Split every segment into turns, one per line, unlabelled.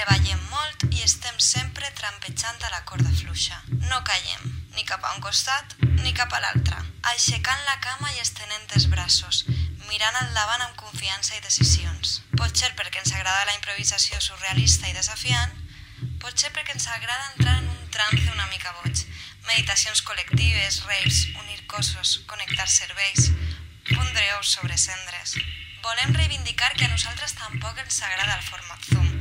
Treballem molt i estem sempre trampejant a la corda fluixa. No callem, ni cap a un costat ni cap a l'altre. Aixecant la cama i estenent els braços, mirant endavant amb confiança i decisions. Potser perquè ens agrada la improvisació surrealista i desafiant, potser perquè ens agrada entrar en un trance una mica boig. Meditacions col·lectives, raves, unir cossos, connectar serveis, pondre ous sobre cendres. Volem reivindicar que a nosaltres tampoc ens agrada el format Zoom.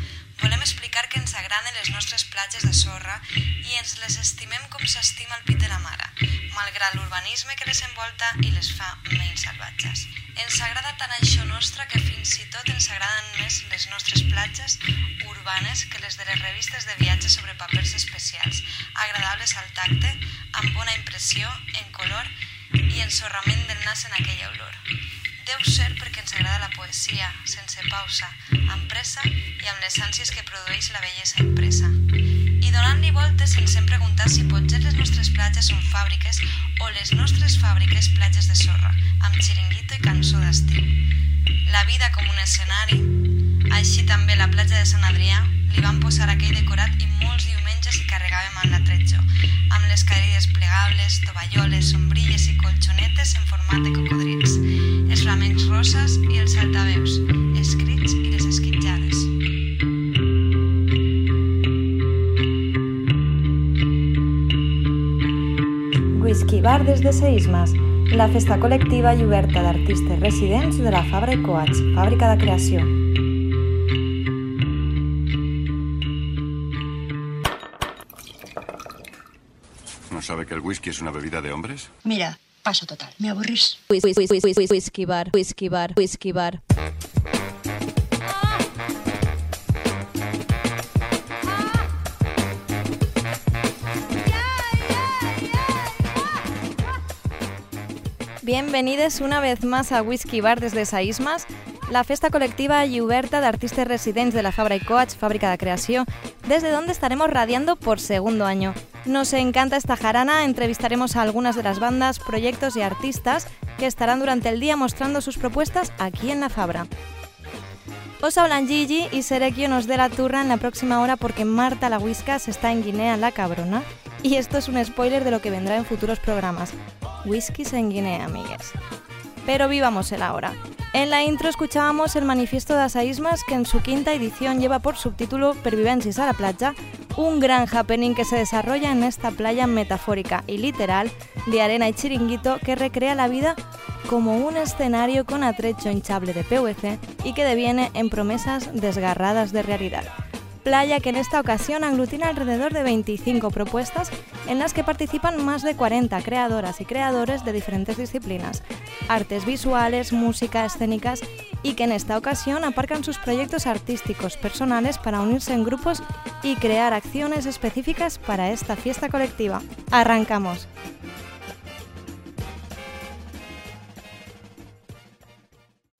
Volem explicar que ens agraden les nostres platges de sorra i ens les estimem com s'estima el pit de la mare, malgrat l'urbanisme que les envolta i les fa menys salvatges. Ens agrada tant això nostre que fins i tot ens agraden més les nostres platges urbanes que les de les revistes de viatge sobre papers especials, agradables al tacte, amb bona impressió, en color i ensorrament del nas en aquella olor. Deu ser perquè ens agrada la poesia, sense pausa, amb pressa i amb les ànsies que produeix la bellesa impresa. I donant-li voltes ens hem preguntat si potser les nostres platges són fàbriques o les nostres fàbriques platges de sorra, amb xiringuito i cançó d'estiu. La vida com un escenari, així també la platja de Sant Adrià, li van posar aquell decorat i molts diumenges hi carregàvem amb l'atretjo, amb les cadires plegables, tovalloles, sombrilles i colxonetes en format de cocodrils, els flamencs roses i els altaveus, els crits i les esquitjades.
Whisky Bar des de Seismes, la festa col·lectiva i oberta d'artistes residents de la Fabra i Coats, fàbrica de creació.
Sabe que el whisky es una bebida de hombres?
Mira, paso total, me aburrís.
Whisky, bar, whisky bar, whisky bar.
Bienvenidos una vez más a Whisky Bar desde Saísmas, la festa colectiva y oberta de artistas residentes de la Fabra y Coach, fábrica de creación, desde donde estaremos radiando por segundo año. Nos encanta esta jarana, entrevistaremos a algunas de las bandas, proyectos y artistas que estarán durante el día mostrando sus propuestas aquí en la Fabra. Os hablan Gigi y seré quien os dé la turra en la próxima hora porque Marta la Whiskas está en Guinea la cabrona. Y esto es un spoiler de lo que vendrá en futuros programas. Whiskies en Guinea, amigues. Pero vivamos el ahora. En la intro escuchábamos el manifiesto de Asaísmas que en su quinta edición lleva por subtítulo Pervivensis a la playa, un gran happening que se desarrolla en esta playa metafórica y literal de arena y chiringuito que recrea la vida como un escenario con atrecho hinchable de PVC y que deviene en promesas desgarradas de realidad. Playa que en esta ocasión aglutina alrededor de 25 propuestas en las que participan más de 40 creadoras y creadores de diferentes disciplinas, artes visuales, música, escénicas y que en esta ocasión aparcan sus proyectos artísticos personales para unirse en grupos y crear acciones específicas para esta fiesta colectiva. Arrancamos.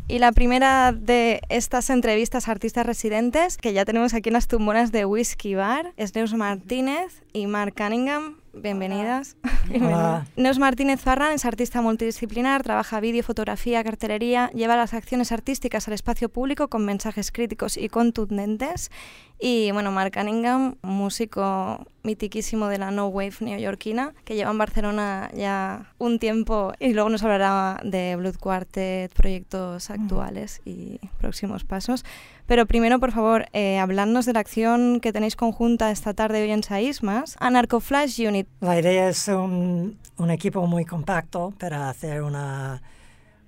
Y la primera de estas entrevistas a artistas residentes, que ya tenemos aquí en las tumbonas de Whisky Bar, es Neus Martínez y Mark Cunningham. Bienvenidas.
Hola.
Neus Martínez Farran es artista multidisciplinar, trabaja vídeo, fotografía, cartelería, lleva las acciones artísticas al espacio público con mensajes críticos y contundentes. Y bueno, Mark Cunningham, músico mitiquísimo de la No Wave neoyorquina, que lleva en Barcelona ya un tiempo y luego nos hablará de Blood Quartet, proyectos actuales y próximos pasos. Pero primero, por favor, eh, hablarnos de la acción que tenéis conjunta esta tarde hoy en Saísmas, Anarcho Flash Unit.
La idea es un, un equipo muy compacto para hacer una,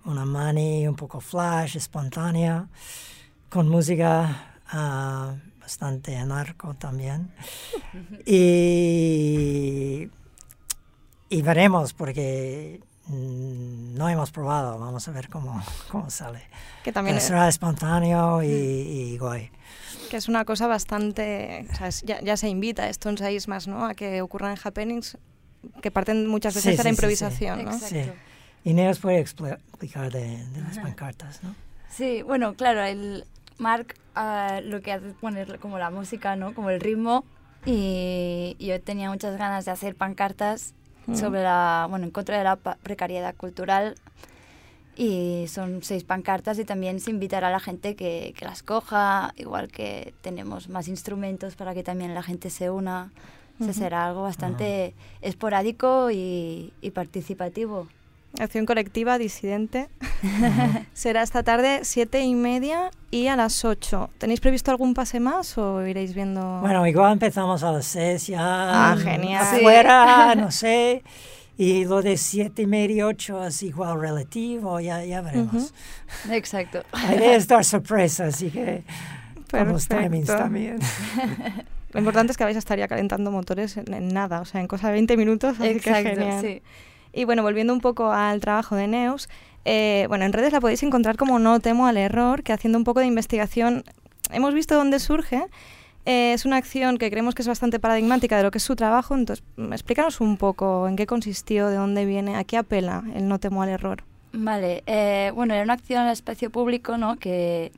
una mani un poco flash, espontánea, con música ah, bastante anarco también. y, y veremos, porque no hemos probado, vamos a ver cómo, cómo sale.
Que también es-
será espontáneo y, y guay.
que es una cosa bastante... o sea, es- ya, ya se invita esto en Saísmas, ¿no? A que ocurran happenings que parten muchas veces
Sí,
de la
sí, sí, sí.
improvisación, ¿no?
Exacto.
Sí. Inés puede expli- explicar de, de las pancartas, ¿no?
Sí, bueno, claro, el Mark ah, lo que hace es poner como la música, ¿no? Como el ritmo. Y yo tenía muchas ganas de hacer pancartas
Mm.
sobre la, bueno, en contra de la precariedad cultural. Y son seis pancartas y también se invitará a la gente que, que las coja, igual que tenemos más instrumentos para que también la gente se una. O sea,
Ujú.
será algo bastante esporádico y, y participativo.
Acción colectiva disidente. Será esta tarde siete y media y a las 8. ¿Tenéis previsto algún pase más o iréis viendo...?
Bueno, igual empezamos a las seis ya.
Ah, genial.
Afuera, no sé. Y lo de siete y media, ocho es igual relativo, ya, ya veremos.
Exacto.
La idea es dar sorpresa, así que con los timings también.
Lo importante es que vais a estar ya calentando motores en, en nada, o sea, en cosa de 20 minutos, así que
Exacto,
genial.
sí.
Y bueno, volviendo un poco al trabajo de Neus, eh, bueno, en redes la podéis encontrar como No temo al error, que haciendo un poco de investigación hemos visto dónde surge. Eh, es una acción que creemos que es bastante paradigmática de lo que es su trabajo, entonces mm, explícanos un poco en qué consistió, de dónde viene, a qué apela el No temo al error.
Vale, eh, bueno, era una acción en el espacio público, ¿no? Que,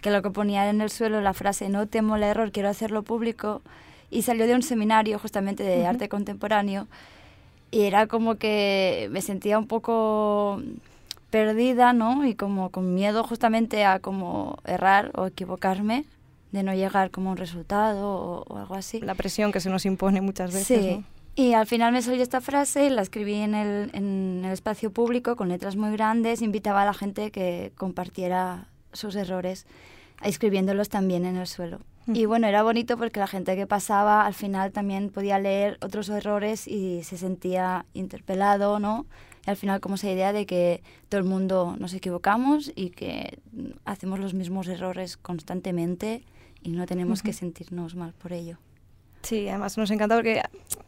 que lo que ponía en el suelo la frase no temo el error, quiero hacerlo público, y salió de un seminario justamente de arte contemporáneo, y era como que me sentía un poco perdida, ¿no? Y como con miedo justamente a como errar o equivocarme, de no llegar como a un resultado o, o algo así.
La presión que se nos impone muchas veces.
Sí.
¿no?
Y al final me salió esta frase, la escribí en el, en el espacio público con letras muy grandes, invitaba a la gente que compartiera sus errores, escribiéndolos también en el suelo. Y bueno, era bonito porque la gente que pasaba al final también podía leer otros errores y se sentía interpelado, ¿no? Y al final como esa idea de que todo el mundo nos equivocamos y que hacemos los mismos errores constantemente y no tenemos que sentirnos mal por ello.
Sí, además nos encanta porque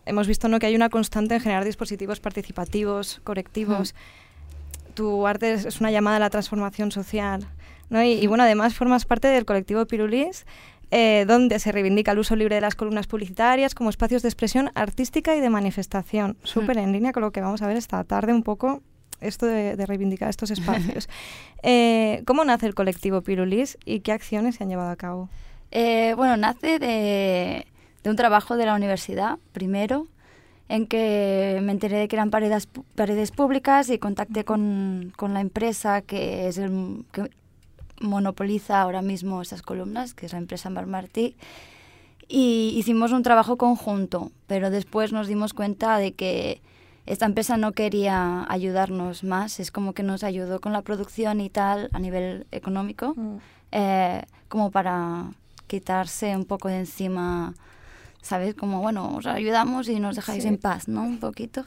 hemos visto ¿no? que hay una constante en generar dispositivos participativos, colectivos. Tu arte es una llamada a la transformación social. ¿No? Y, y bueno, además formas parte del colectivo Pirulís, eh, donde se reivindica el uso libre de las columnas publicitarias como espacios de expresión artística y de manifestación. Súper en línea con lo que vamos a ver esta tarde un poco esto de, de reivindicar estos espacios. Eh, ¿Cómo nace el colectivo Pirulís y qué acciones se han llevado a cabo?
Eh, bueno, nace de, de un trabajo de la universidad, primero, en que me enteré de que eran paredes, paredes públicas y contacté con, con la empresa que es el que monopoliza ahora mismo esas columnas, que es la empresa Marmartí. Y hicimos un trabajo conjunto, pero después nos dimos cuenta de que esta empresa no quería ayudarnos más, es como que nos ayudó con la producción y tal a nivel económico, eh, como para quitarse un poco de encima, ¿sabes? Como, bueno, os ayudamos y nos dejáis
Sí.
en paz, ¿no? Un poquito.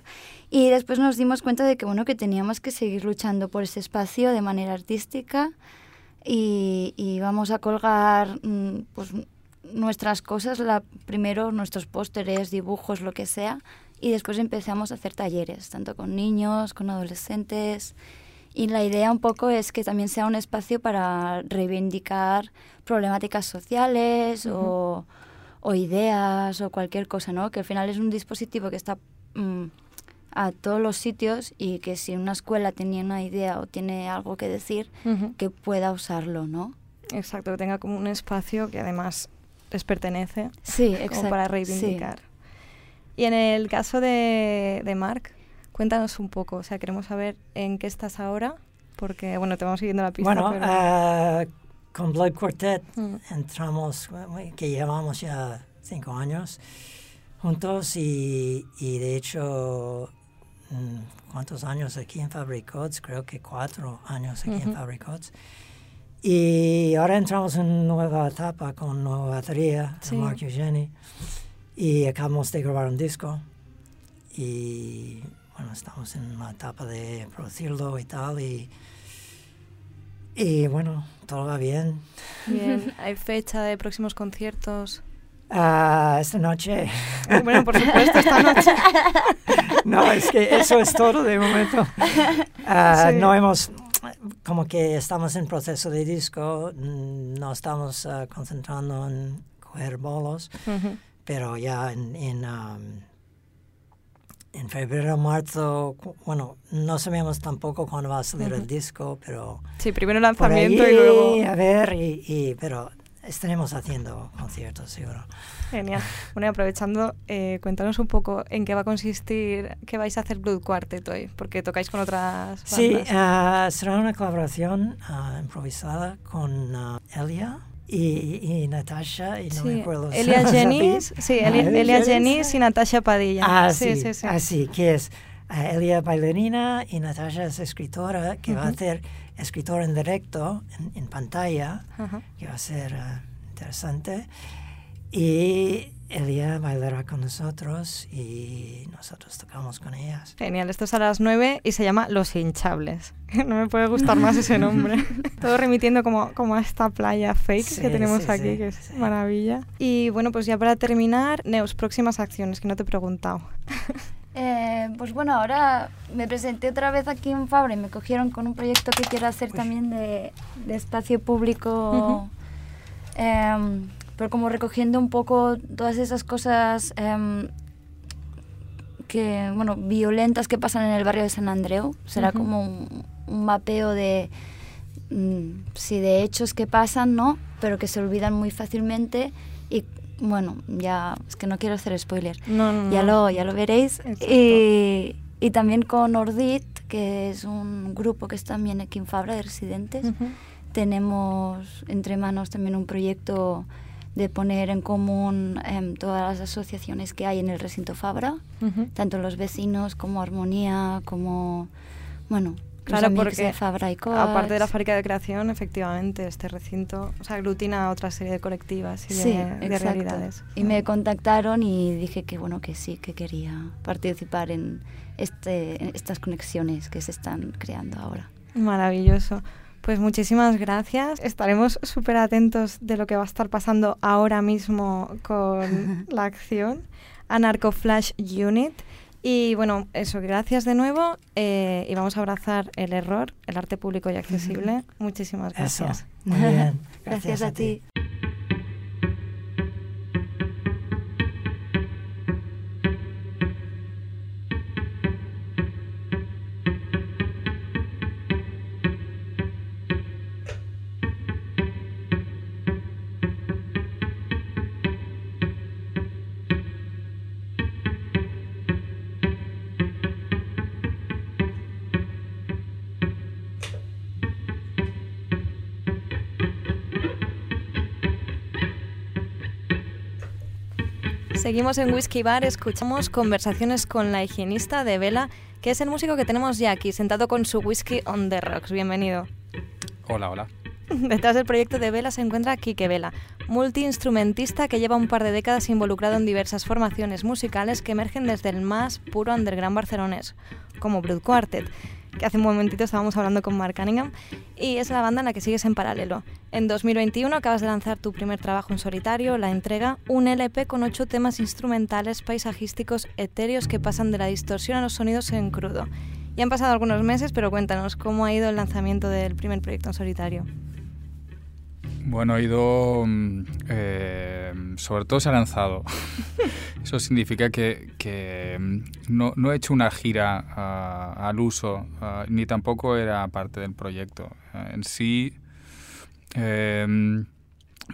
Y después nos dimos cuenta de que, bueno, que teníamos que seguir luchando por ese espacio de manera artística y, y vamos a colgar mm, pues, nuestras cosas, la, primero nuestros pósteres, dibujos, lo que sea, y después empezamos a hacer talleres, tanto con niños, con adolescentes. Y la idea un poco es que también sea un espacio para reivindicar problemáticas sociales o, o ideas o cualquier cosa, ¿no? Que al final es un dispositivo que está mm, a todos los sitios y que si una escuela tenía una idea o tiene algo que decir, que pueda usarlo, ¿no?
Exacto, que tenga como un espacio que además les pertenece.
Sí,
como para
sí.
reivindicar. Y en el caso de, de Marc, cuéntanos un poco, o sea, queremos saber en qué estás ahora, porque, bueno, te vamos siguiendo la pista,
Bueno,
pero...
eh, con Blood Quartet
Mm.
entramos, que llevamos ya cinco años juntos y, y de hecho, ¿cuántos años aquí en Fabricots? Creo que cuatro años aquí en
Ujú.
Fabricots. Y ahora entramos en una nueva etapa con nueva batería,
Sí.
Mark Eugeni, y acabamos de grabar un disco. Y bueno, estamos en la etapa de producirlo y tal. Y, y bueno, todo va bien.
Bien, ¿hay fecha de próximos conciertos?
Ah, esta noche.
Bueno, por supuesto, esta noche.
no, es que eso es todo de momento. Ah,
Sí.
No hemos, como que estamos en proceso de disco, mm, no estamos ah, concentrando en coger bolos,
Ujú.
pero ya en, en, am, en febrero, marzo, bueno, no sabemos tampoco cuándo va a salir el disco, pero
Sí, primero
por ahí,
lanzamiento y luego...
a ver, y, y- pero estaremos haciendo conciertos, seguro.
Genial. Bueno, y aprovechando, eh, cuéntanos un poco en qué va a consistir, qué vais a hacer Blood Quartet hoy, porque tocáis con otras
Sí,
bandas.
ah, será una colaboración ah, improvisada con ah, Elia y, y Natasha, y no me
Sí,
acuerdo. si
Elia Jennings, sí,
Ah,
Elia, Elia
Jennings.
Y Natasha Padilla.
Ah,
sí,
sí,
sí, sí.
así, que es ah, Elia bailarina y Natasha es escritora, que va a hacer escritora en directo, en, en pantalla,
Ajá.
que va a ser ah, interesante. Y Elia bailará con nosotros y nosotros tocamos con ellas.
Genial, esto es a las 9 y se llama Los Hinchables. No me puede gustar más ese nombre. Todo remitiendo como, como a esta playa fake
Sí,
que tenemos
sí,
aquí,
sí,
que es maravilla. Y bueno, pues ya para terminar, Neus, próximas acciones, que no te he preguntado.
Eh, pues bueno, ahora me presenté otra vez aquí en Fabra y me cogieron con un proyecto que quiero hacer también de, de espacio público, em, pero como recogiendo un poco todas esas cosas em, que, bueno, violentas que pasan en el barrio de San Andreu. Será como un, un mapeo de, mm, sí, de hechos que pasan, ¿no? Pero que se olvidan muy fácilmente y, bueno, ya, es que no quiero hacer spoiler.
No, no,
Ya
no.
lo, ya lo veréis. Y, y también con Ordit, que es un grupo que es también aquí en Fabra de residentes. Tenemos entre manos también un proyecto de poner en común em, todas las asociaciones que hay en el recinto Fabra, tanto los vecinos como Armonía, como, bueno,
Claro, porque
de
aparte de la fábrica de creación, efectivamente, este recinto o sea, aglutina a otra serie de colectivas y de,
Sí,
de
exacto.
realidades.
Y me contactaron y dije que bueno que sí, que quería participar en, este, en estas conexiones que se están creando ahora.
Maravilloso. Pues muchísimas gracias. Estaremos súper atentos de lo que va a estar pasando ahora mismo con la acción Anarco Flash Unit. Y bueno, eso, gracias de nuevo eh, y vamos a abrazar el error, el arte público y accesible. Muchísimas
Eso,
gracias.
muy bien.
Gracias, a ti.
Seguimos en Whisky Bar, escuchamos conversaciones con la higienista de Vela, que es el músico que tenemos ya aquí, sentado con su whisky on the rocks. Bienvenido.
Hola, hola.
Detrás del proyecto de Vela se encuentra Quique Vela, multiinstrumentista que lleva un par de décadas involucrado en diversas formaciones musicales que emergen desde el más puro underground barcelonés, como Blood Quartet, hace un momentito estábamos hablando con Mark Cunningham, y es la banda en la que sigues en paralelo. En 2021 acabas de lanzar tu primer trabajo en solitario, la entrega, un LP con ocho temas instrumentales paisajísticos etéreos que pasan de la distorsión a los sonidos en crudo. Ya han pasado algunos meses, pero cuéntanos cómo ha ido el lanzamiento del primer proyecto en solitario.
Bueno, ha ido. mm, eh, sobre todo se ha lanzado. Eso significa que, que, mm, no, no he hecho una gira ah, al uso, ah, ni tampoco era parte del proyecto. Ah, en sí, eh,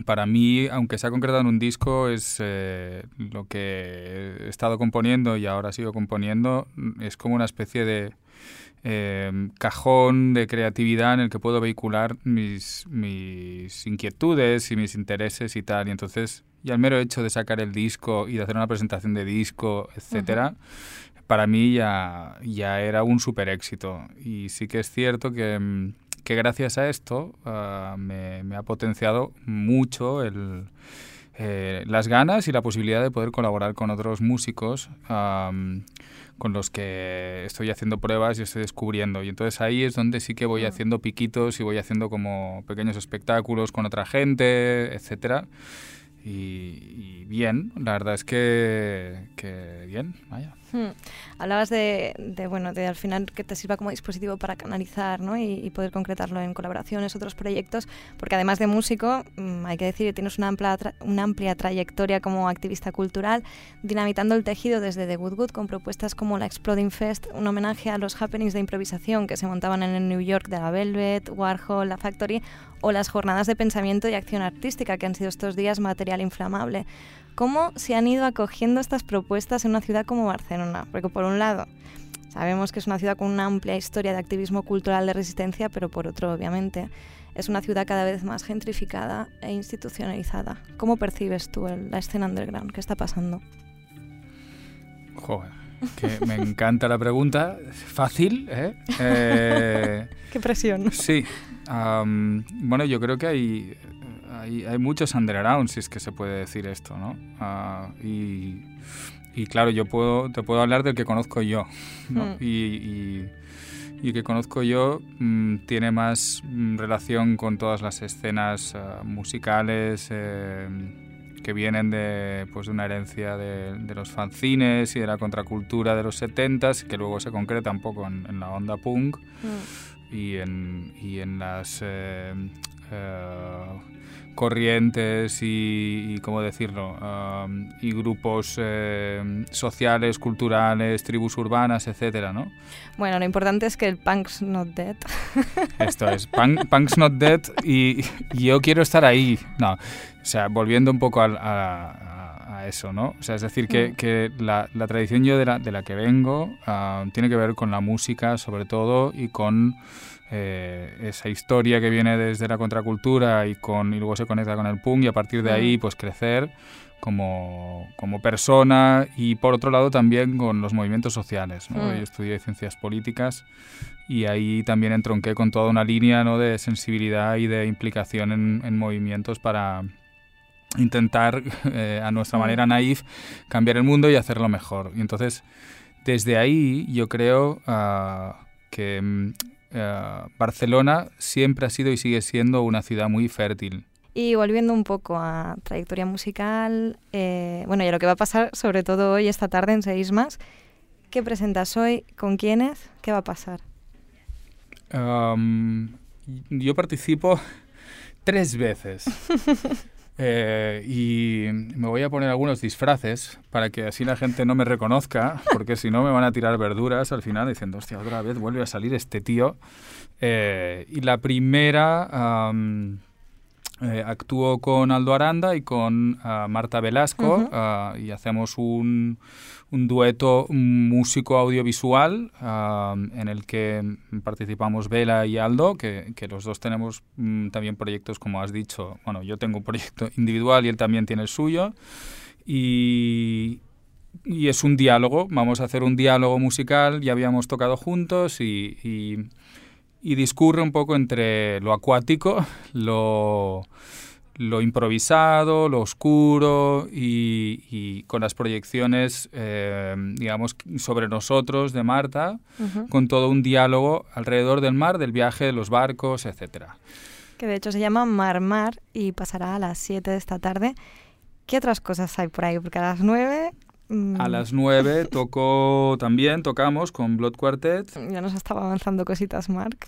para mí, aunque se ha concretado en un disco, es eh, lo que he estado componiendo y ahora sigo componiendo, mm, es como una especie de eh, cajón de creatividad en el que puedo vehicular mis, mis inquietudes y mis intereses y tal. Y entonces, y al mero hecho de sacar el disco y de hacer una presentación de disco, etcétera, para mí ya, ya era un super éxito. Y sí que es cierto que, mm, que gracias a esto ah, me, me ha potenciado mucho el, eh, las ganas y la posibilidad de poder colaborar con otros músicos am, con los que estoy haciendo pruebas y estoy descubriendo. Y entonces ahí es donde sí que voy haciendo piquitos y voy haciendo como pequeños espectáculos con otra gente, etcétera. y, bien, la verdad es que, que bien, vaya.
Hmm. Hablabas de, bueno, de al final que te sirva como dispositivo para canalizar ¿no? y, poder concretarlo en colaboraciones, otros proyectos, porque además de músico, mm, hay que decir que tienes una amplia, una amplia trayectoria como activista cultural, dinamitando el tejido desde The Good Good con propuestas como la Exploding Fest, un homenaje a los happenings de improvisación que se montaban en el New York de la Velvet, Warhol, la Factory, o las jornadas de pensamiento y acción artística que han sido estos días material inflamable. ¿Cómo se han ido acogiendo estas propuestas en una ciudad como Barcelona? Porque por un lado, sabemos que es una ciudad con una amplia historia de activismo cultural de resistencia, pero por otro, obviamente, es una ciudad cada vez más gentrificada e institucionalizada. ¿Cómo percibes tú la escena underground? ¿Qué está pasando?
Joder, que me encanta la pregunta. Fácil, ¿eh? eh
Qué presión.
Sí. bueno, yo creo que hay hay, muchos undergrounds, si es que se puede decir esto, ¿no? Ah, y, claro, yo puedo, te puedo hablar del que conozco yo, ¿no? Mm. Y, y, que conozco yo mm, tiene más mm, relación con todas las escenas ah, musicales eh, que vienen de, pues, de una herencia de, de, los fanzines y de la contracultura de los 70 que luego se concreta un poco en, la onda punk y, en, y en las... Eh, eh, corrientes y, ¿cómo decirlo? y grupos eh, sociales, culturales, tribus urbanas, etcétera, ¿no?
Bueno, lo importante es que el punk's not dead.
Esto es, punk's not dead y, yo quiero estar ahí. No, o sea, volviendo un poco a, eso, ¿no? O sea, es decir, que, mm. que la, la, tradición yo de la, de la que vengo tiene que ver con la música, sobre todo, y con eh, esa historia que viene desde la contracultura y, con, y luego se conecta con el punk y a partir de ahí pues crecer como, como persona y por otro lado también con los movimientos sociales. ¿no? Yo estudié ciencias políticas y ahí también entronqué con toda una línea ¿no? de sensibilidad y de implicación en, en movimientos para intentar eh, a nuestra manera naif cambiar el mundo y hacerlo mejor. Y entonces desde ahí yo creo uh, que mm, eh, Barcelona siempre ha sido y sigue siendo una ciudad muy fértil.
Y volviendo un poco a trayectoria musical, eh, bueno, y a lo que va a pasar sobre todo hoy, esta tarde en Seis Más, ¿qué presentas hoy? ¿Con quiénes? ¿Qué va a pasar?
yo participo tres veces. Eh, y me voy a poner algunos disfraces para que así la gente no me reconozca, porque si no me van a tirar verduras al final diciendo, hostia, otra vez vuelve a salir este tío. Eh, y la primera eh, actúo con Aldo Aranda y con ah, Marta Velasco ah, y hacemos un, un dueto músico audiovisual ah, en el que participamos Vela y Aldo, que, que los dos tenemos mm, también proyectos, como has dicho. Bueno, yo tengo un proyecto individual y él también tiene el suyo. Y, y es un diálogo, vamos a hacer un diálogo musical, ya habíamos tocado juntos y, y y discurre un poco entre lo acuático, lo, lo improvisado, lo oscuro y, con las proyecciones, eh, digamos, sobre nosotros de Marta, con todo un diálogo alrededor del mar, del viaje de los barcos, etcétera.
Que de hecho se llama Mar Mar y pasará a las 7 de esta tarde. ¿Qué otras cosas hay por ahí? Porque a las 9
a mm. las 9 tocó también, tocamos con Blood Quartet.
Ya nos estaba avanzando cositas, Mark.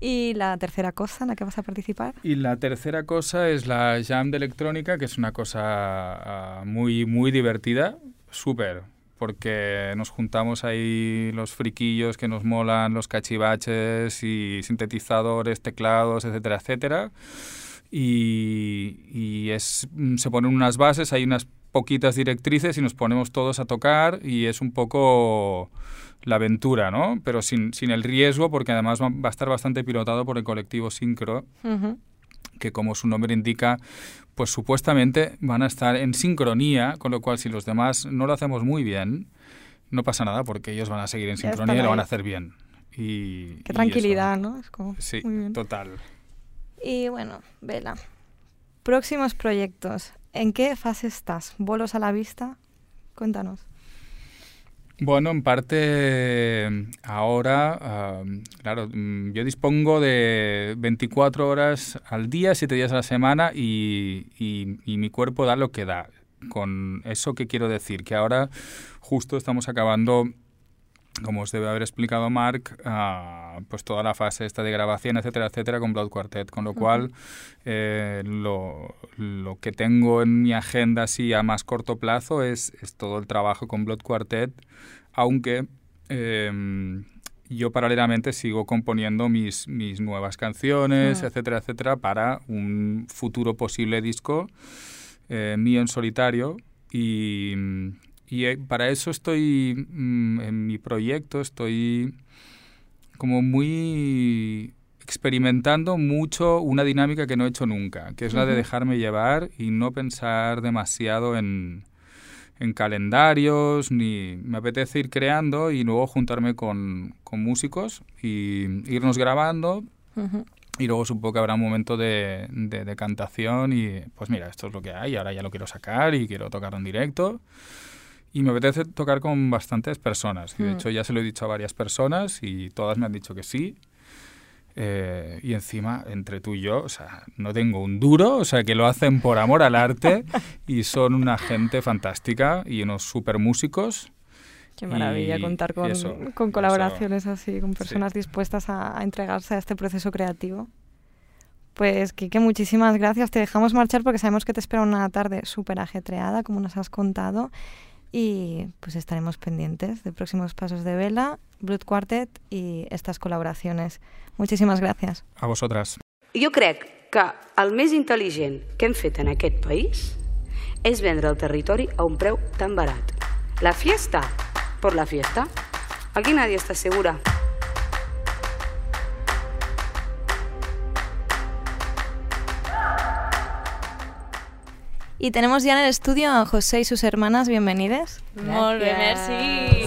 ¿Y la tercera cosa en la que vas a participar?
Y la tercera cosa es la Jam de electrónica, que es una cosa ah, muy, muy divertida, súper, porque nos juntamos ahí los friquillos que nos molan, los cachivaches y sintetizadores, teclados, etcétera, etcétera. Y, y es, se ponen unas bases, hay unas poquitas directrices y nos ponemos todos a tocar y es un poco la aventura, ¿no? Pero sin, sin el riesgo porque además va, a estar bastante pilotado por el colectivo Syncro, que como su nombre indica, pues supuestamente van a estar en sincronía, con lo cual si los demás no lo hacemos muy bien, no pasa nada porque ellos van a seguir en sincronía y lo van a hacer bien. Y,
Qué tranquilidad, ¿no? Es como,
sí, total.
Y bueno, Vela, próximos proyectos. ¿En qué fase estás? ¿Bolos a la vista? Cuéntanos.
Bueno, en parte ahora, claro, mm, yo dispongo de 24 horas al día, 7 días a la semana y, y, mi cuerpo da lo que da. Con eso que quiero decir, que ahora justo estamos acabando como os debe haber explicado Mark, uh, pues toda la fase esta de grabación, etcétera, etcétera, con Blood Quartet, con lo cual eh, lo, lo, que tengo en mi agenda así a más corto plazo es, es todo el trabajo con Blood Quartet, aunque eh, yo paralelamente sigo componiendo mis, mis nuevas canciones, etcétera, etcétera, para un futuro posible disco eh, mío en solitario y y eh, para eso estoy, mm, en mi proyecto, estoy como muy experimentando mucho una dinámica que no he hecho nunca, que es la de dejarme llevar y no pensar demasiado en, en calendarios, ni me apetece ir creando y luego juntarme con, con músicos y irnos grabando. Y luego supongo que habrá un momento de, de, de, cantación y pues mira, esto es lo que hay, ahora ya lo quiero sacar y quiero tocarlo en directo. Y me apetece tocar con bastantes personas. Y de mm. hecho ya se lo he dicho a varias personas y todas me han dicho que sí. Eh, y encima, entre tú y yo, o sea, no tengo un duro, o sea, que lo hacen por amor al arte y son una gente fantástica y unos super músicos.
Qué maravilla contar con, con colaboraciones así, con personas dispuestas a, a, entregarse a este proceso creativo. Pues, Kike, muchísimas gracias. Te dejamos marchar porque sabemos que te espera una tarde súper ajetreada, como nos has contado y pues estaremos pendientes de próximos pasos de Vela, Blood Quartet i estas col·laboracions. Moltíssimes gràcies.
A vosotras.
Jo crec que el més intel·ligent que hem fet en aquest país és vendre el territori a un preu tan barat. La fiesta por la fiesta. Aquí nadie está segura.
Y tenemos ya en el estudio a José y sus hermanas, bienvenidas.
Muy bien, merci.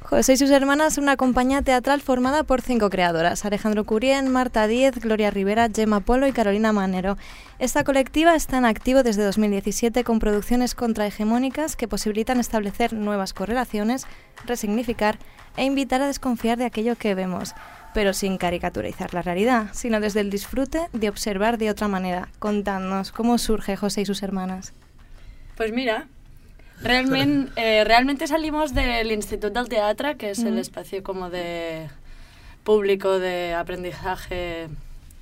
José y sus hermanas son una compañía teatral formada por cinco creadoras, Alejandro Curien, Marta Díez, Gloria Rivera, Gemma Polo y Carolina Manero. Esta colectiva está en activo desde 2017 con producciones contrahegemónicas que posibilitan establecer nuevas correlaciones, resignificar e invitar a desconfiar de aquello que vemos pero sin caricaturizar la realidad, sino desde el disfrute de observar de otra manera. Contadnos, ¿cómo surge José y sus hermanas?
Pues mira, realmente, eh, realmente salimos del Instituto del Teatro, que es el espacio como de público de aprendizaje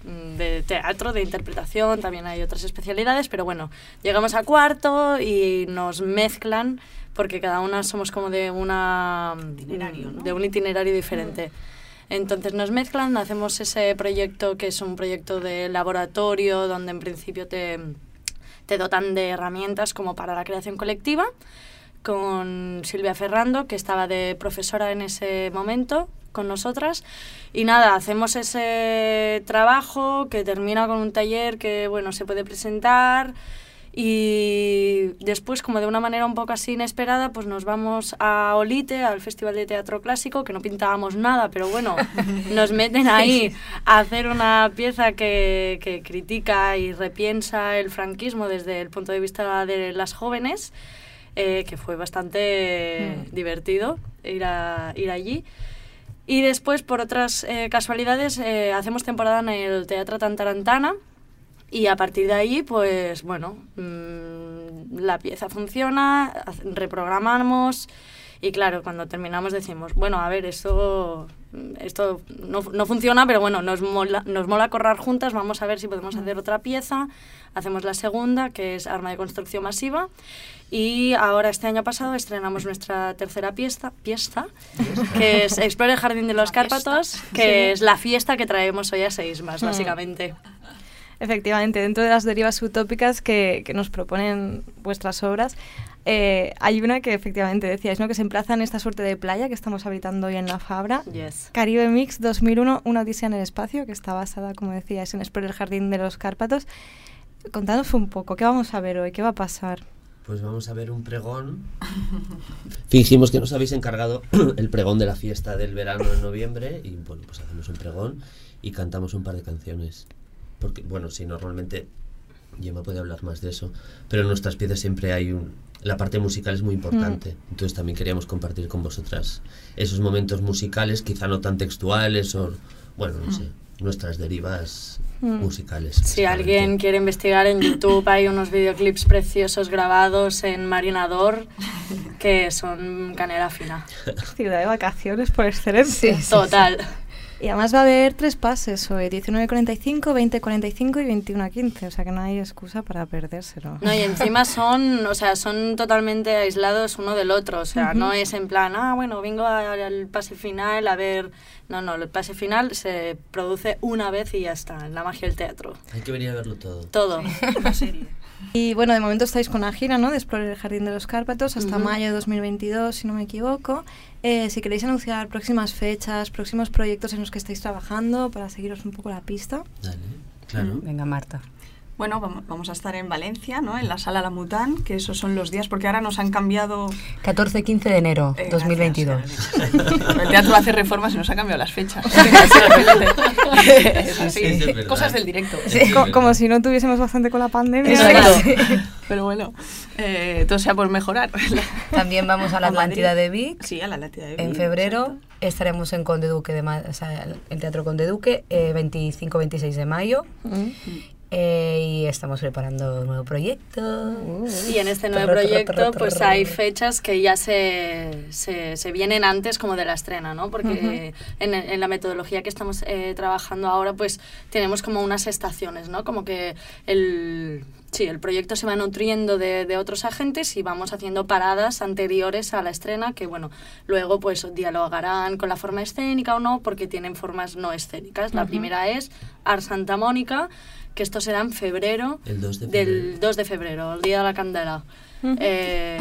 mm, de teatro, de interpretación, también hay otras especialidades, pero bueno, llegamos a cuarto y nos mezclan porque cada una somos como de una de un itinerario diferente. Entonces nos mezclan, hacemos ese proyecto que es un proyecto de laboratorio donde en principio te, te dotan de herramientas como para la creación colectiva con Silvia Ferrando, que estaba de profesora en ese momento con nosotras. Y nada, hacemos ese trabajo que termina con un taller que, bueno, se puede presentar y después, como de una manera un poco así inesperada, pues nos vamos a Olite, al Festival de Teatro Clásico, que no pintábamos nada, pero bueno, nos meten ahí a hacer una pieza que, que critica y repiensa el franquismo desde el punto de vista de las jóvenes, eh, que fue bastante mm. divertido ir, a, ir allí. Y después, por otras eh, casualidades, eh, hacemos temporada en el Teatro Tantarantana, y a partir de ahí, pues bueno, mmm, la pieza funciona, reprogramamos y claro, cuando terminamos decimos, bueno, a ver, esto, esto no, no, funciona, pero bueno, nos mola, nos mola correr juntas, vamos a ver si podemos hacer otra pieza. Hacemos la segunda, que es Arma de Construcción Masiva. Y ahora, este año pasado, estrenamos nuestra tercera pieza, pieza que es Explore el Jardín de los Cárpatos, que es la fiesta que traemos hoy a seis más, básicamente.
Efectivamente, dentro de las derivas utópicas que, que nos proponen vuestras obras, eh, hay una que efectivamente decíais, ¿no? que se emplaza en esta suerte de playa que estamos habitando hoy en la Fabra.
Yes.
Caribe Mix 2001, una odisea en el espacio, que está basada, como decíais, en Explore el Jardín de los Cárpatos. Contadnos un poco, ¿qué vamos a ver hoy? ¿Qué va a pasar?
Pues vamos a ver un pregón. Fingimos que nos habéis encargado el pregón de la fiesta del verano en noviembre y bueno, pues hacemos un pregón y cantamos un par de canciones porque, bueno, sí, normalmente Gemma puede hablar más de eso, pero en nuestras piezas siempre hay un... La parte musical es muy importante, entonces también queríamos compartir con vosotras esos momentos musicales, quizá no tan textuales o, bueno, no sé, nuestras derivas
Mm.
musicales.
Si alguien quiere investigar en YouTube, hay unos videoclips preciosos grabados en Marinador que son canela fina.
Ciudad de vacaciones por excelencia.
Total.
Y además va a haber tres pases hoy, 19.45, 20.45 y 21.15, o sea que no hay excusa para perdérselo.
No, y encima son, o sea, son totalmente aislados uno del otro, o sea, no es en plan, ah, bueno, vengo al pase final a ver... No, no, el pase final se produce una vez y ya está, en la magia del teatro.
Hay que venir a verlo todo.
Todo.
Y bueno, de momento estáis con la gira, ¿no? De Explorar el Jardín de los Cárpatos hasta
Ujú.
mayo de 2022, si no me equivoco. Eh, si queréis anunciar próximas fechas, próximos proyectos en los que estáis trabajando para seguiros un poco la pista.
Claro.
Venga, Marta.
Bueno, vam- vamos a estar en Valencia, ¿no? En la sala La Mután, que esos son los días, porque ahora nos han cambiado...
14-15 de enero
Eh,
2022.
El teatro hace reformas y nos ha cambiado las fechas. Es así.
Es.
Cosas del directo.
Co- como si no tuviésemos bastante con la pandemia.
Exacto. Pero bueno, eh, todo sea por mejorar.
También vamos a la. Atlántida de Vic.
Sí, a la Atlántida de Vic.
En febrero estaremos en Conde Duque, de Ma- o sea, el Teatro Conde Duque, eh, 25-26 de mayo. Eh, y estamos preparando un nuevo proyecto.
Y en este nuevo proyecto pues hay fechas que ya se, se, se vienen antes como de la estrena, ¿no? Porque en, en la metodología que estamos eh, trabajando ahora pues tenemos como unas estaciones, ¿no? Como que el... Sí, el proyecto se va nutriendo de, de otros agentes y vamos haciendo paradas anteriores a la estrena que, bueno, luego pues dialogarán con la forma escénica o no porque tienen formas no escénicas. La
Ujú.
primera es Ars Santa Mónica, que esto será en febrero
El 2 de
del 2 de febrero, el Día de la Candela. Eh,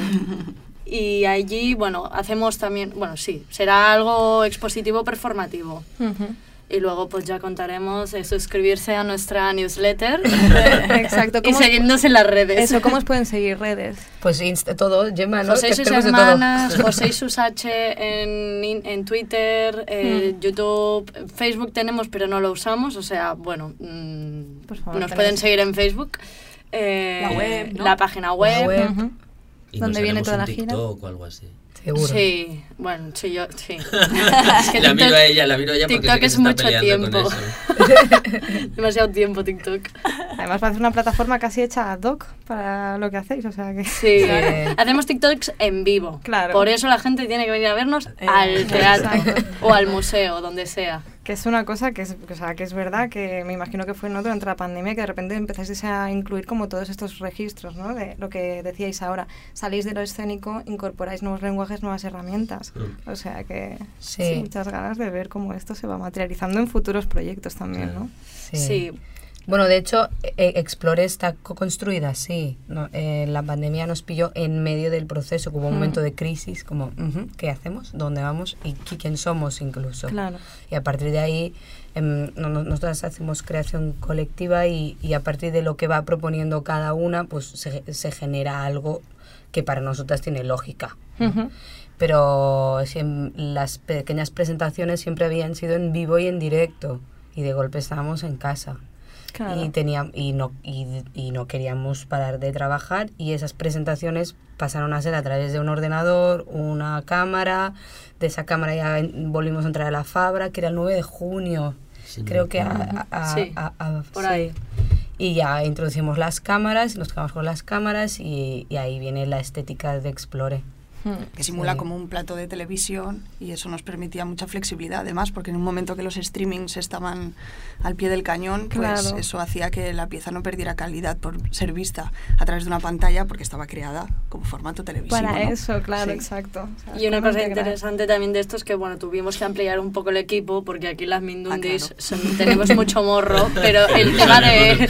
y allí, bueno, hacemos también, bueno, sí, será algo expositivo performativo. Y luego pues ya contaremos de suscribirse a nuestra newsletter
Exacto.
y
¿cómo os-
seguirnos en las redes.
Eso, ¿cómo os pueden seguir redes?
Pues insta todo, Gemma, ¿no?
José y sus hermanas, José y sus H en, in- en Twitter, eh,
Mm.
YouTube, Facebook tenemos pero no lo usamos, o sea, bueno, mm,
favor,
nos pueden seguir en Facebook. eh,
La web, ¿no?
La página web.
La web.
ujú.
Y
¿Dónde
nos
viene toda
un
la gira?
O algo así.
Seguro.
Sí, bueno, sí, yo, sí.
La miro a ella, la miro a ella porque sé
TikTok
que
es
se
mucho tiempo. Demasiado tiempo TikTok.
Además parece una plataforma casi hecha ad hoc para lo que hacéis, o sea que...
Sí, hacemos TikToks en vivo.
Claro.
Por eso la gente tiene que venir a vernos
Eh,
al teatro o al museo, donde sea.
Que es una cosa que es, o sea, que es verdad, que me imagino que fue ¿no? durante la pandemia que de repente empezasteis a incluir como todos estos registros, ¿no? De lo que decíais ahora. Salís de lo escénico, incorporáis nuevos lenguajes, nuevas herramientas. O sea que
Sí.
sí, muchas ganas de ver cómo esto se va materializando en futuros proyectos también, ¿no?
Sí. Bueno, de hecho, eh, Explore está co- construida así. ¿no? Eh, la pandemia nos pilló en medio del proceso, como un
Mm.
momento de crisis, como, ujú, ¿qué hacemos? ¿Dónde vamos? ¿Y qui- quién somos incluso?
Claro.
Y a partir de ahí, no- no- nosotras hacemos creación colectiva y, y a partir de lo que va proponiendo cada una, pues se, se genera algo que para nosotras tiene lógica.
Ujú.
Pero las pequeñas presentaciones siempre habían sido en vivo y en directo. Y de golpe estábamos en casa.
Claro.
Y, teníamos, y, no, y, y no queríamos parar de trabajar. Y esas presentaciones pasaron a ser a través de un ordenador, una cámara. De esa cámara ya volvimos a entrar a la Fabra, que era el 9 de junio.
Sí,
Creo que a, a- a-
Sí,
a- a-
por
sí.
ahí.
Y ya introducimos las cámaras, nos quedamos con las cámaras y, y ahí viene la estética de Explore.
Que simula
Sí.
como un plato de televisión y eso nos permitía mucha flexibilidad además porque en un momento que los streamings estaban al pie del cañón pues
Claro.
eso hacía que la pieza no perdiera calidad por ser vista a través de una pantalla porque estaba creada como formato televisivo
Para
¿no?
eso, claro,
Sí.
exacto. O sea,
Y una cosa interesante también de esto es que, bueno, tuvimos que ampliar un poco el equipo porque aquí las Mindundis
Ah, claro.
son- tenemos mucho morro, pero el tema de,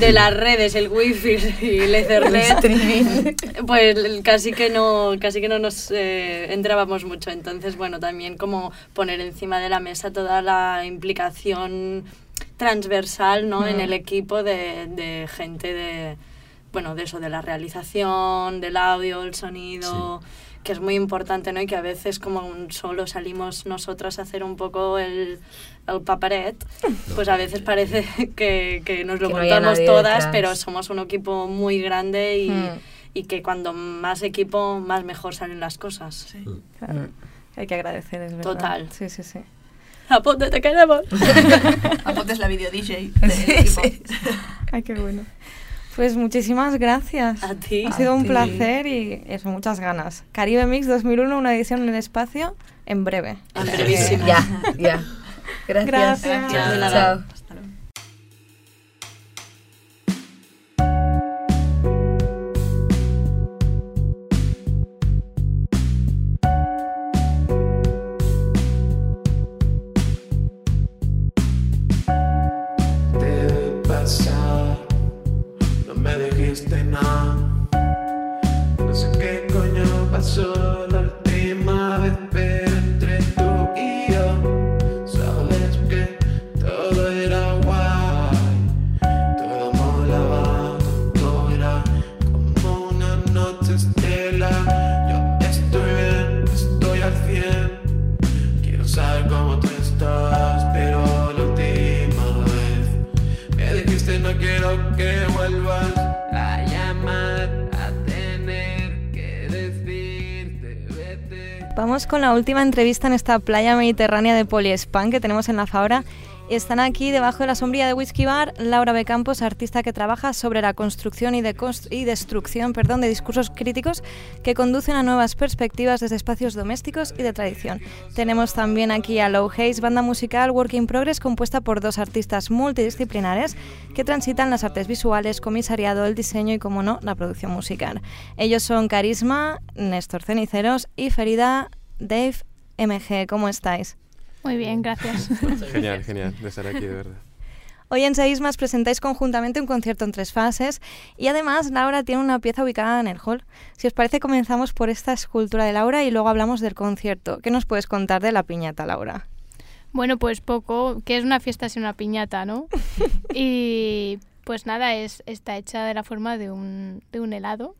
de las redes, el wifi y el ethernet, pues casi que no, casi que no nos eh, entrábamos mucho. Entonces, bueno, también como poner encima de la mesa toda la implicación transversal, ¿no? En el equipo de, de gente de, bueno, de eso, de la realización, del audio, el sonido, que es muy importante, ¿no? Y que a veces como un- solo salimos nosotras a hacer un poco el, el paperet, pues a veces parece que, que nos lo
Que no
montamos
nadie
todas,
detrás.
pero somos un equipo muy grande y,
Mm.
Y que cuando más equipo, más mejor salen las cosas.
Claro. Hay que agradecer, es verdad.
Total.
Sí, sí, sí.
Aponte, te queremos.
Aponte es la video DJ.
Ay, qué bueno. Pues muchísimas gracias.
A ti.
Ha sido
A
un
ti.
placer y eso, muchas ganas. Caribe Mix 2001, una edición en el espacio en breve.
En brevísimo.
Ya, ya. Gracias.
Gracias.
De nada.
Chao.
Con la última entrevista en esta playa mediterránea de Poliespan que tenemos en la Fabra. Están aquí debajo de la sombrilla de Whisky Bar Laura Becampos, artista que trabaja sobre la construcción y destrucción perdón, de discursos críticos que conducen a nuevas perspectivas desde espacios domésticos y de tradición. Tenemos también aquí a Low Haze, banda musical Work in Progress compuesta por dos artistas multidisciplinares que transitan las artes visuales, comisariado, el diseño y, como no, la producción musical. Ellos son Carisma, Néstor Ceniceros y Ferida Dave MG. ¿Cómo estáis?
Muy bien, gracias.
Genial, genial de estar aquí, de verdad.
Hoy en Seismas presentáis conjuntamente un concierto en tres fases y además Laura tiene una pieza ubicada en el hall. Si os parece comenzamos por esta escultura de Laura y luego hablamos del concierto. ¿Qué nos puedes contar de la piñata, Laura?
Bueno, pues poco, que es una fiesta sin una piñata, ¿no? y pues nada, es, está hecha de la forma de un, de un helado,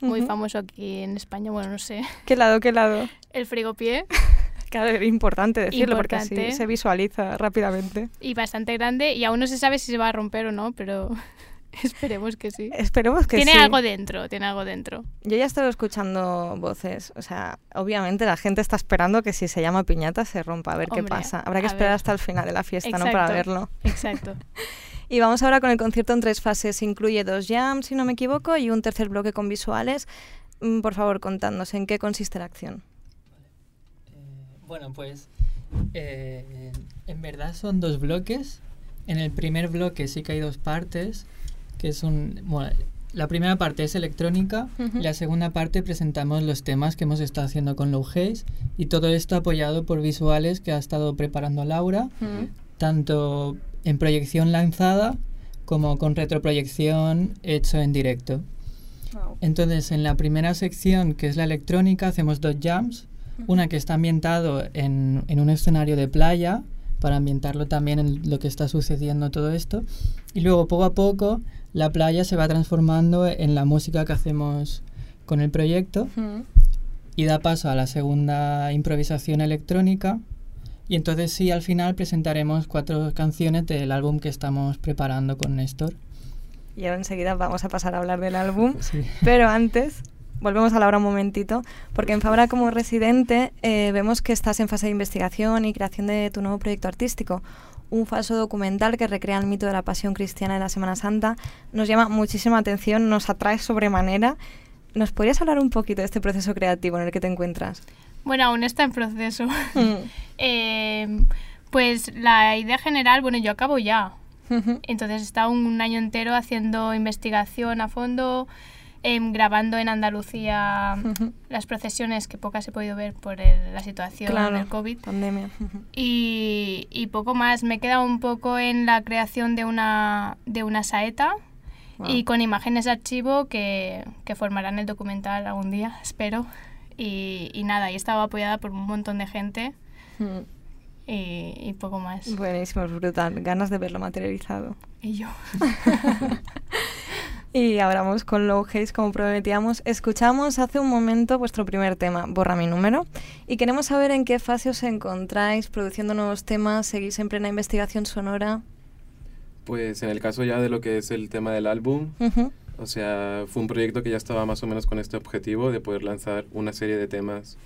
muy
Ujú.
famoso aquí en España, bueno, no sé.
¿Qué lado, qué lado?
El frigopié.
Claro, es importante decirlo porque
Importante.
así se visualiza rápidamente.
Y bastante grande, y aún no se sabe si se va a romper o no, pero esperemos que sí.
Esperemos que
tiene
sí.
algo dentro, tiene algo dentro.
Yo ya estaba escuchando voces, o sea, obviamente la gente está esperando que si se llama piñata se rompa, a ver qué
Hombre,
pasa. Habrá que esperar
ver.
hasta el final de la fiesta, ¿no? Para
Exacto,
verlo.
Exacto.
Y vamos ahora con el concierto en tres fases. Incluye dos jams, si no me equivoco, y un tercer bloque con visuales. Mm, Por favor, contadnos en qué consiste la acción.
Bueno, pues eh, en verdad son dos bloques. En el primer bloque sí que hay dos partes, que es un... Bueno, la primera parte es electrónica, y la segunda parte presentamos los temas que hemos estado haciendo con Low Haze y todo esto apoyado por visuales que ha estado preparando Laura, tanto en proyección lanzada como con retroproyección hecho en directo. Entonces, en la primera sección, que es la electrónica, hacemos dos jams. Una que está ambientado en, en un escenario de playa, para ambientarlo también en lo que está sucediendo todo esto. Y luego, poco a poco, la playa se va transformando en la música que hacemos con el proyecto y da paso a la segunda improvisación electrónica. Y entonces sí, al final presentaremos cuatro canciones del álbum que estamos preparando con Néstor.
Y ahora enseguida vamos a pasar a hablar del álbum.
Sí.
Pero antes, volvemos a Laura un momentito, porque en Fabra como residente eh, vemos que estás en fase de investigación y creación de tu nuevo proyecto artístico. Un falso documental que recrea el mito de la pasión cristiana de la Semana Santa. Nos llama muchísima atención, nos atrae sobremanera. ¿Nos podrías hablar un poquito de este proceso creativo en el que te encuentras?
Bueno, aún está en proceso. Eh, pues la idea general, bueno, yo acabo ya. Entonces he estado un año entero haciendo investigación a fondo, em, grabando en Andalucía las procesiones que pocas he podido ver por el- la situación
Claro,
del COVID.
pandemia.
Y, y poco más. Me he quedado un poco en la creación de una, de una saeta
Wow.
y con imágenes de archivo que, que formarán el documental algún día, espero. Y, y nada, y he estado apoyada por un montón de gente y, y poco más.
Buenísimo, es brutal. Ganas de verlo materializado.
Y yo.
Y ahora vamos con Low Haze, como prometíamos. Escuchamos hace un momento vuestro primer tema, Borra mi número, y queremos saber en qué fase os encontráis produciendo nuevos temas, seguís en plena investigación sonora.
Pues en el caso ya de lo que es el tema del álbum,
Ujú.
O sea, fue un proyecto que ya estaba más o menos con este objetivo de poder lanzar una serie de temas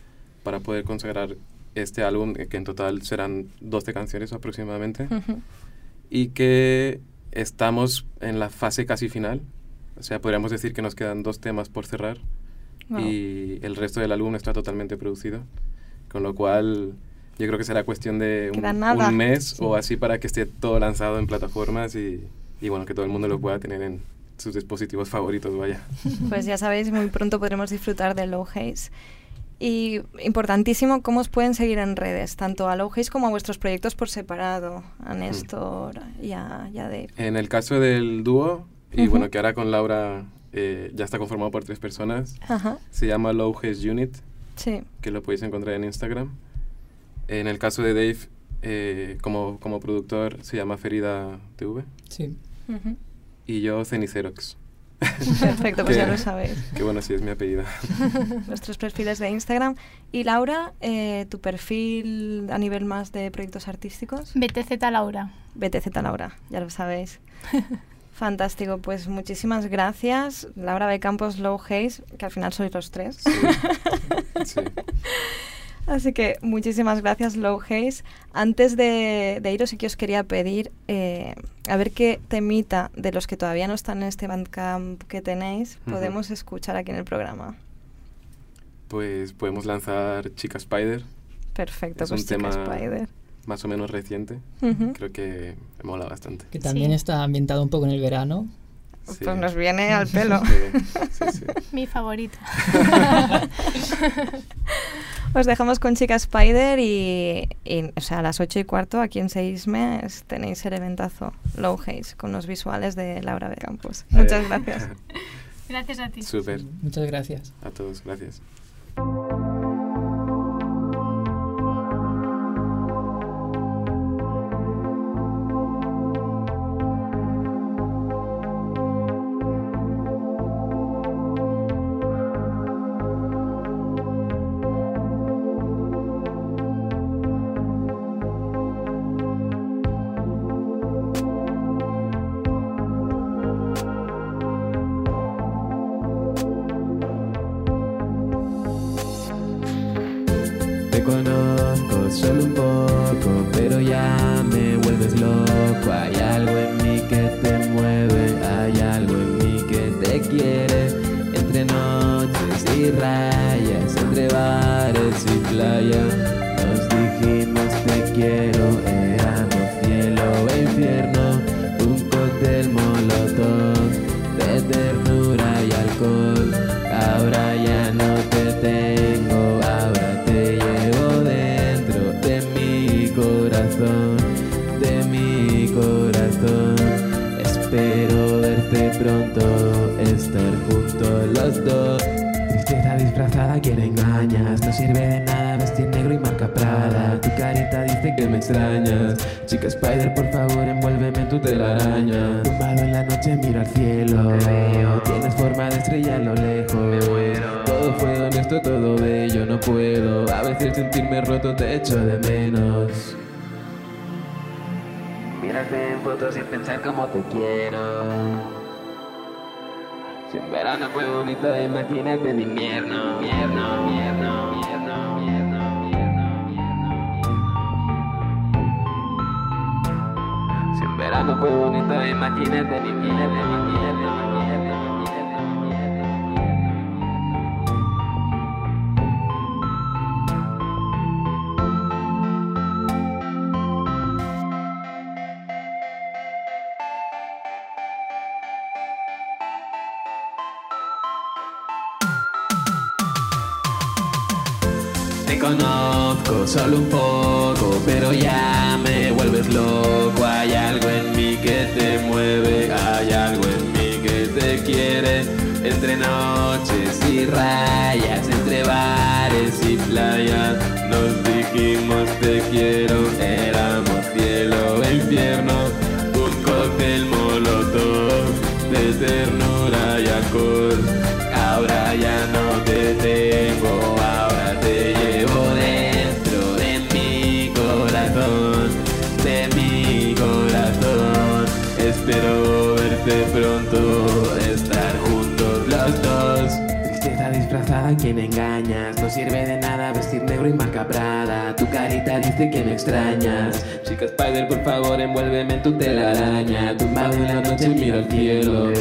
para poder consagrar este álbum, eh, que en total serán 12 canciones aproximadamente,
Ujú.
y que estamos en la fase casi final. O sea, podríamos decir que nos quedan dos temas por cerrar
Wow.
y el resto del álbum está totalmente producido. Con lo cual, yo creo que será cuestión de un, un mes o así para que esté todo lanzado en plataformas y, y bueno, que todo el mundo lo pueda tener en sus dispositivos favoritos, vaya.
Pues ya sabéis, muy pronto podremos disfrutar de Low Haze. Y importantísimo, ¿cómo os pueden seguir en redes? Tanto a Low Haze como a vuestros proyectos por separado, a Néstor y a, y a Dave.
En el caso del dúo, y
Ujú.
bueno, que ahora con Laura eh, ya está conformado por tres personas,
Ajá.
se llama Low Haze Unit,
Sí.
que lo podéis encontrar en Instagram. En el caso de Dave, eh, como, como productor, se llama Ferida TV.
Sí.
Ujú.
Y yo Cenicerox.
Perfecto, pues ya lo sabéis.
Que bueno, sí es mi apellido.
Nuestros perfiles de Instagram. Y Laura, eh, tu perfil a nivel más de proyectos artísticos.
BTZ Laura.
BTZ Laura, ya lo sabéis. Fantástico, pues muchísimas gracias. Laura de Campos, Low Haze, que al final sois los tres.
Sí.
Así que muchísimas gracias, Low Haze. Antes de, de iros, sí que os quería pedir eh, a ver qué temita de los que todavía no están en este Bandcamp que tenéis podemos escuchar aquí en el programa.
Pues podemos lanzar Chica Spider.
Perfecto,
es
pues
un
Chica
tema
Spider.
más o menos reciente. Creo que me mola bastante.
Que también está ambientado un poco en el verano.
Pues nos viene al pelo.
Mi favorita.
Os dejamos con Chica Spider y, y, o sea, a las 8 y cuarto aquí en Seismes tenéis el eventazo Low Haze con los visuales de Laura de Campos. Muchas gracias.
Gracias a ti.
Súper.
Muchas gracias.
A todos, gracias.
Estrella a lo lejos. Todo fue honesto, todo bello, no puedo. A veces sentirme roto te echo de menos. Mírate en fotos y pensar cómo te quiero. Si en verano fue bonito, imagínate en invierno, invierno, invierno, invierno, invierno, invierno. Si en verano fue bonito, imagínate en invierno, invierno, solo un poco, pero ya me vuelves loco. Hay algo en mí que te mueve, hay algo en mí que te quiere. Entre noches y rayas, entre bares y playas, nos dijimos te quiero. Quien engañas. No sirve de nada vestir negro y marca Prada. Tu carita dice que me extrañas. Chica Spider, por favor, envuélveme en tu telaraña. Tumbado en la noche, miro al cielo.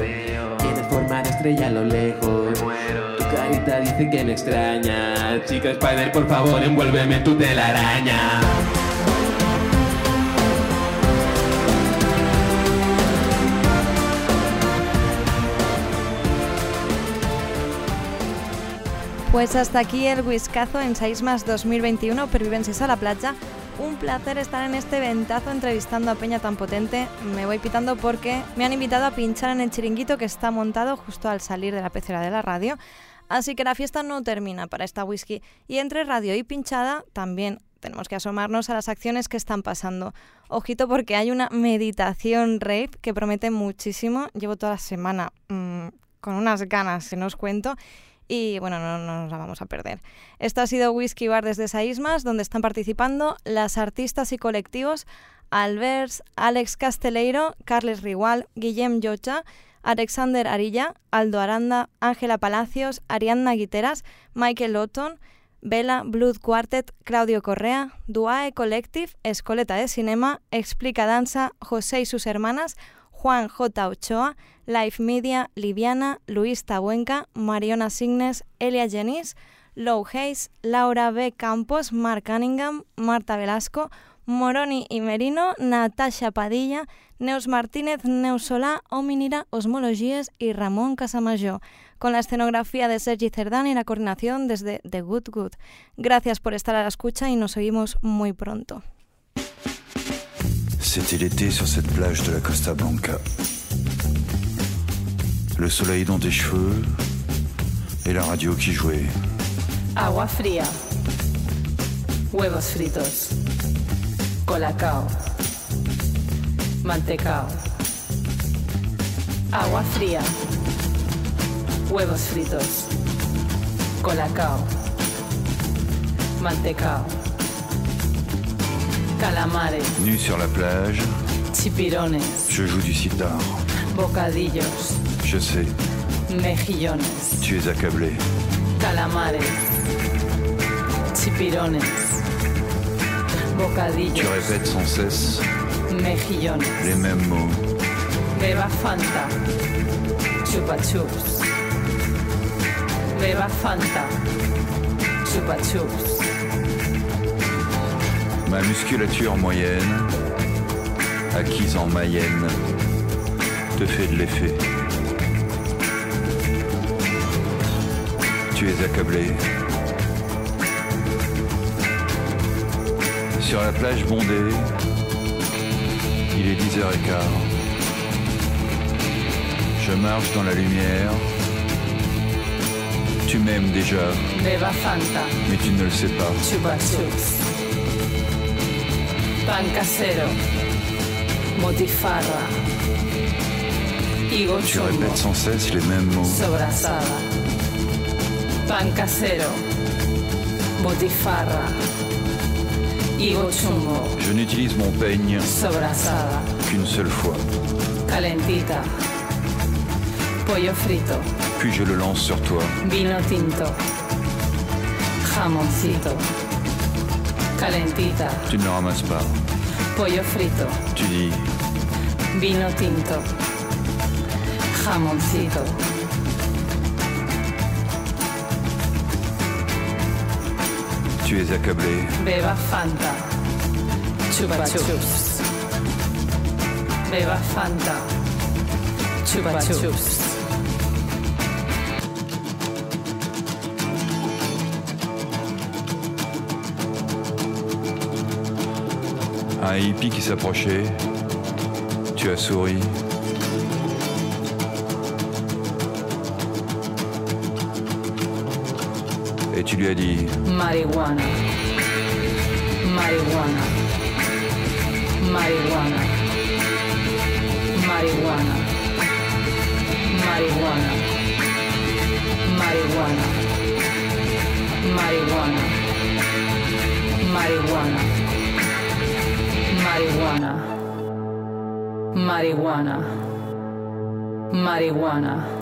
Tienes forma de estrella a lo lejos. Tu carita dice que me extraña. Chica Spider, por favor, envuélveme en tu telaraña.
Pues hasta aquí el Whiskazo en 6 más 2021, Pervivencias a la playa. Un placer estar en este ventazo entrevistando a Peña tan potente. Me voy pitando porque me han invitado a pinchar en el chiringuito que está montado justo al salir de la pecera de la radio. Así que la fiesta no termina para esta whisky. Y entre radio y pinchada también tenemos que asomarnos a las acciones que están pasando. Ojito porque hay una meditación rave que promete muchísimo. Llevo toda la semana mmm, con unas ganas, se nos cuento y bueno, no, no, nos la vamos a perder. Esto ha sido Whisky Bar desde Saísmas, donde están participando las artistas y colectivos Albers, Alex Casteleiro, Carles Rigual, Guillem Yocha, Alexander Arilla, Aldo Aranda, Ángela Palacios, Ariadna Guiteras, Michael Lotton, Vela, Blood Quartet, Claudio Correa, Duae Collective, Escoleta de Cinema, Explica Danza, José y sus hermanas, Juan J. Ochoa, Life Media, Liviana, Luis Tabuenca, Mariona Signes, Elia Jenis, Low Hayes, Laura B. Campos, Mark Cunningham, Marta Velasco, Moroni y Merino, Natasha Padilla, Neus Martínez, Neus Solá, Ominira, Osmologies y Ramón Casamayor, con la escenografía de Sergi Cerdán y la coordinación desde The Good Good. Gracias por estar a la escucha y nos oímos muy pronto.
C'était l'été sur cette plage de la Costa Blanca. Le soleil dans tes cheveux et la radio qui jouait.
Agua fría. Huevos fritos. Colacao. Mantecao. Agua fría. Huevos fritos. Colacao. Mantecao. Calamares.
Nu sur la plage,
Chipirones.
je joue du sitar.
Bocadillos.
Je sais,
Mejillones.
tu es accablé.
Calamares. Chipirones. Bocadillos.
Tu répètes sans cesse
Mejillones.
les mêmes mots.
Beba Fanta. Chupa Chups. Beba Fanta. Chupa Chups.
Ma musculature moyenne, acquise en Mayenne, te fait de l'effet. Tu es accablé. Sur la plage bondée, il est 10h15. Je marche dans la lumière. Tu m'aimes déjà, mais tu ne le sais pas.
Pan casero. Motifarra. Higo
Tu répètes sans cesse les mêmes mots.
Sobrasada. Pan casero. Botifarra. Higo chumbo.
Je n'utilise mon peigne
Sobrasada.
qu'une seule fois,
Calentita. Pollo frito.
puis je le lance sur toi.
Vino tinto. Jamoncito. Calentita.
Tu ne le ramasses pas.
Pollo frito.
Tu dis,
Vino tinto. Jamoncito.
tu es accablé.
Beba Fanta. Chupa Chups. Beba Fanta. Chupa Chups.
Un hippie qui s'approchait. Tu as souri. Et tu lui as dit,
Marihuana. Marihuana. Marihuana. Marihuana. Marihuana. Marihuana. Marihuana. Marihuana. Marihuana. marihuana.